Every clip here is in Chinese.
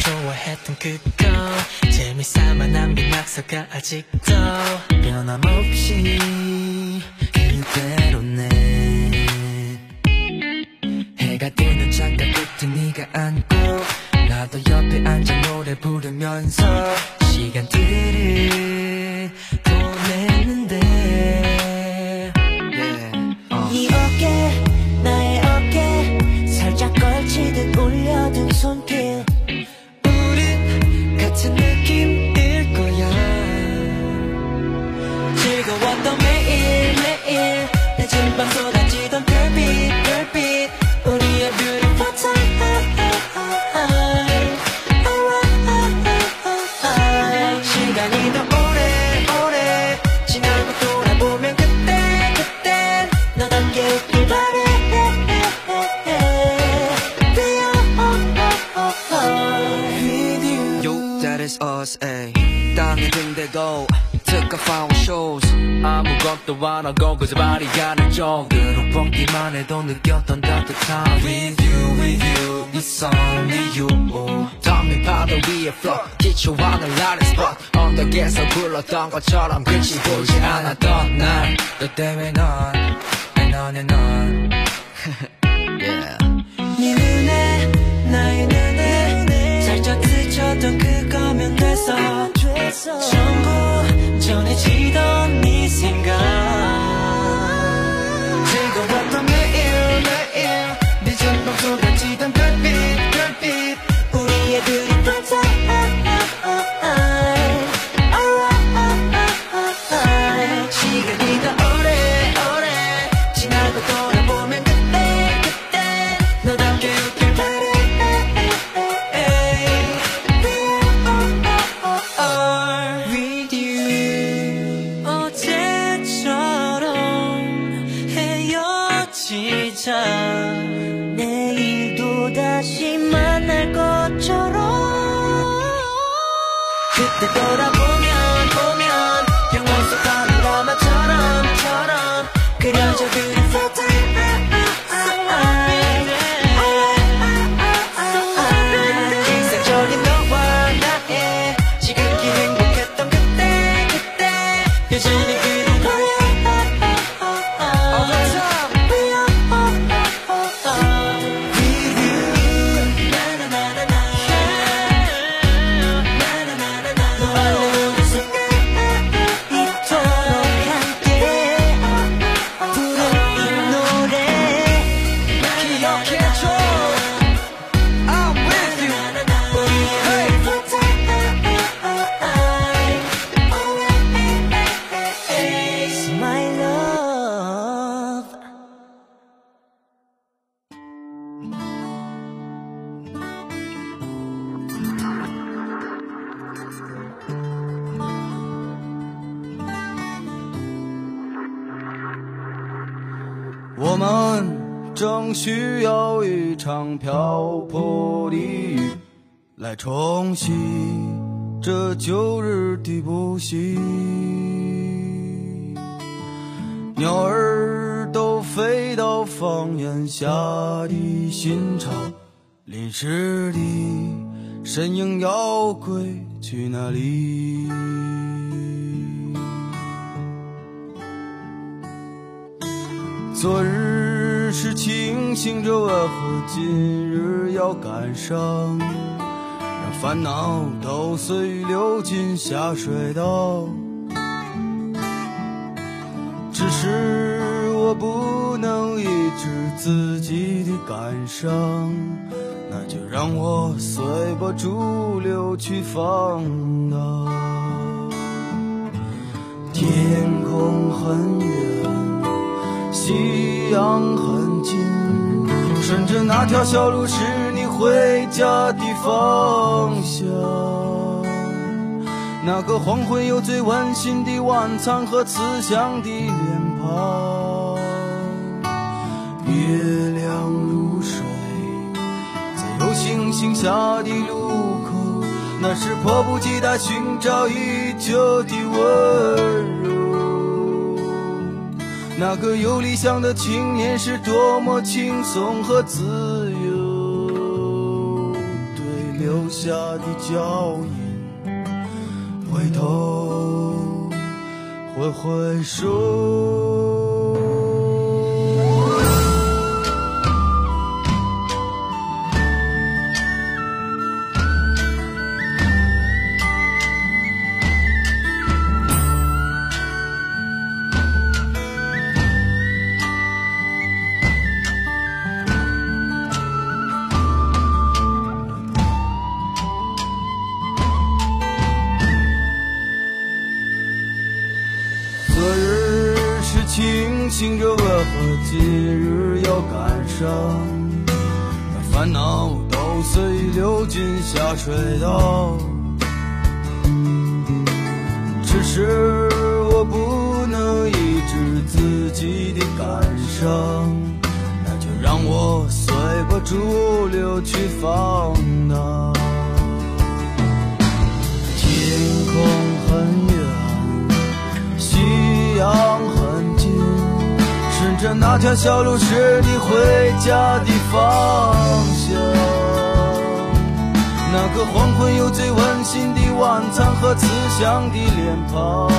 좋아했던 그거 재미삼아 남긴 낙서가 아직도 변함없이 그대로네. 해가 뜨는 창가 끝에 네가 앉아 앉아 노래 부르면서 시간들을 등대고 took a found shows 아무것도 안 하고 그저 발이 가는 정도로 뻥기만 해도 느꼈던 따뜻함 With you, with you, it's only you 담이 파도 위에 float 기초하는 라는 spot 언덕에서 굴렀던 것처럼 끝이 보이지 않았던 날너 때문에 넌, 내 너의 넌 Yeah 네 눈에 나의 눈에 살짝 스쳤던 그거면 됐어 就你记得。filter 正需要一场瓢泼的雨，来冲洗这旧日的不幸。鸟儿都飞到房檐下的新巢，淋湿的身影要归去哪里？”昨日是清醒着，为何今日要感伤？让烦恼都随雨流进下水道。只是我不能抑制自己的感伤，那就让我随波逐流去放荡。天空很远。夕阳很近，顺着那条小路是你回家的方向。那个黄昏有最温馨的晚餐和慈祥的脸庞。月亮如水，在有星星下的路口，那是迫不及待寻找已久的温柔。那个有理想的青年是多么轻松和自由，对留下的脚印，回头挥挥手。庆幸着我和今日要赶上，那烦恼都随流进下水道。只是我不能抑制自己的感伤，那就让我随波逐流去放荡。那条小路是你回家的方向。那个黄昏有最温馨的晚餐和慈祥的脸庞。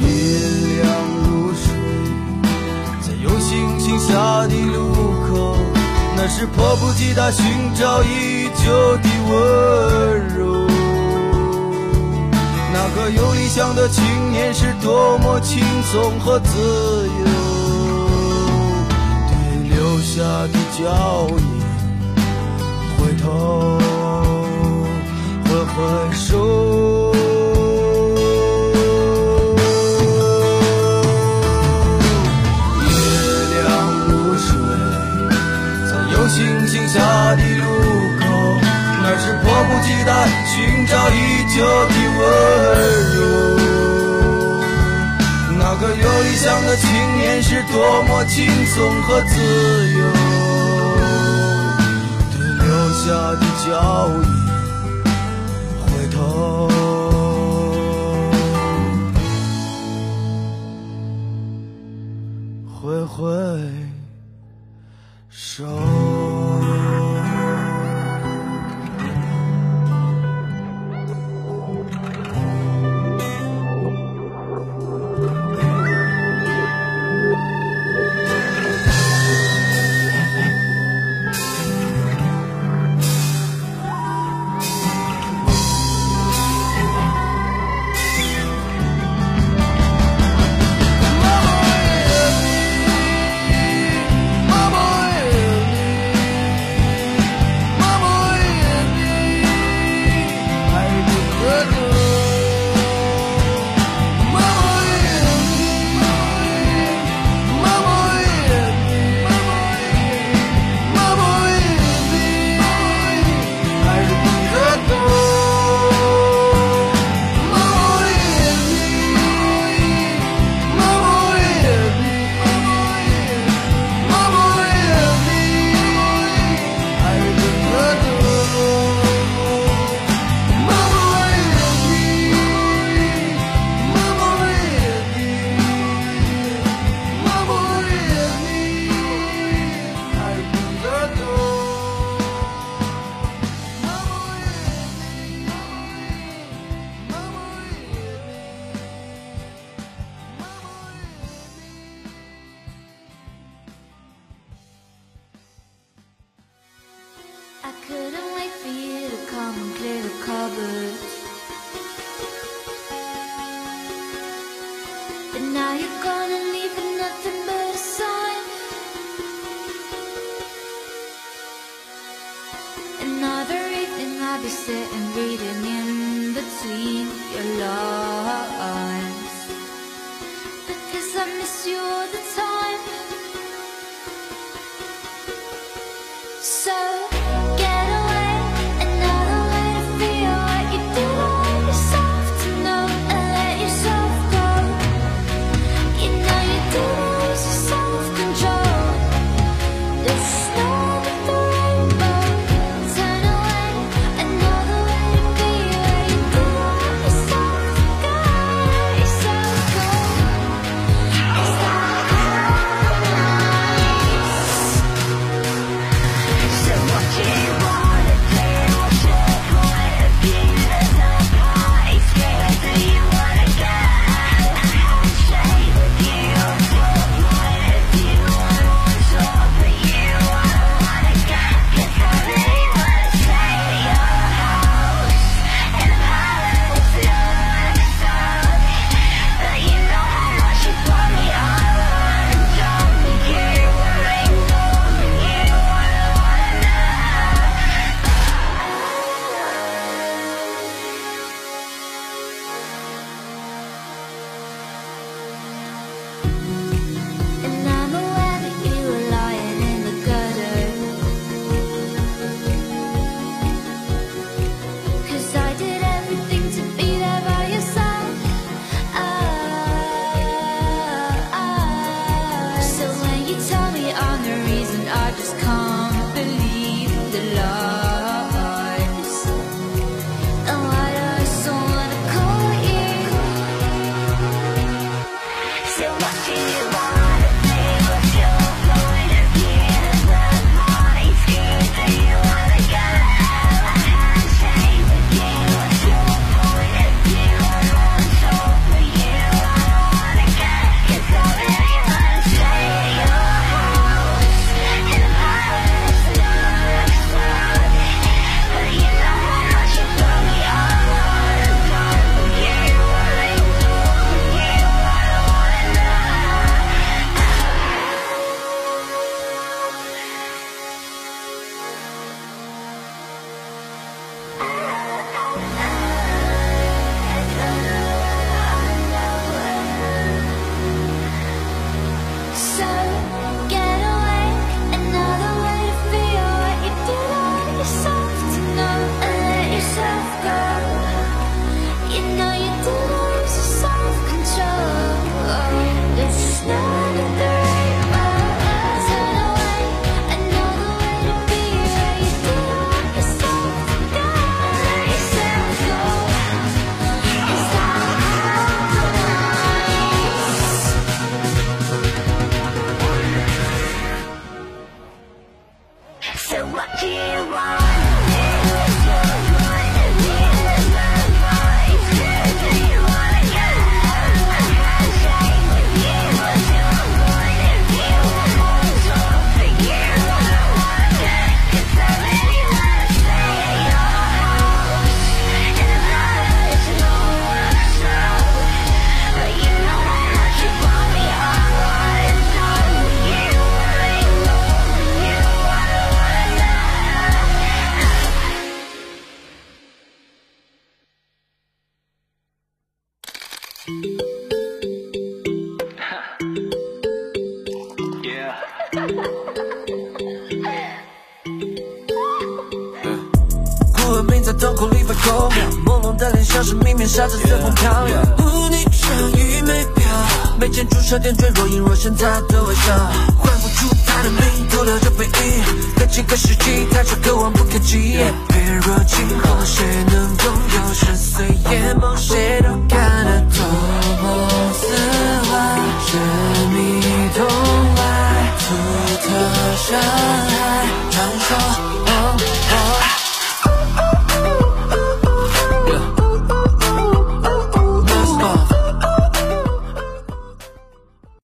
月亮如水，在有星星下的路口，那是迫不及待寻找已久的温柔。那个有理想的青年是多么轻松和自由，对留下的脚印，回头挥挥手。松和自由，对留下的脚印，回头挥挥手。Cupboards. But now you're gonna leave leaving nothing but a sign. Another evening I'll be sitting reading in between your lines. Because I miss you all the time. So 古文明在瞳孔里发幽光，朦胧的脸像是明灭沙子随风飘摇。雾里穿雨没飘，眉间朱砂点缀若隐若现她的微笑，换不出她的命，徒留这背影。隔几个世纪，她却渴望不可及。翩若惊鸿，谁？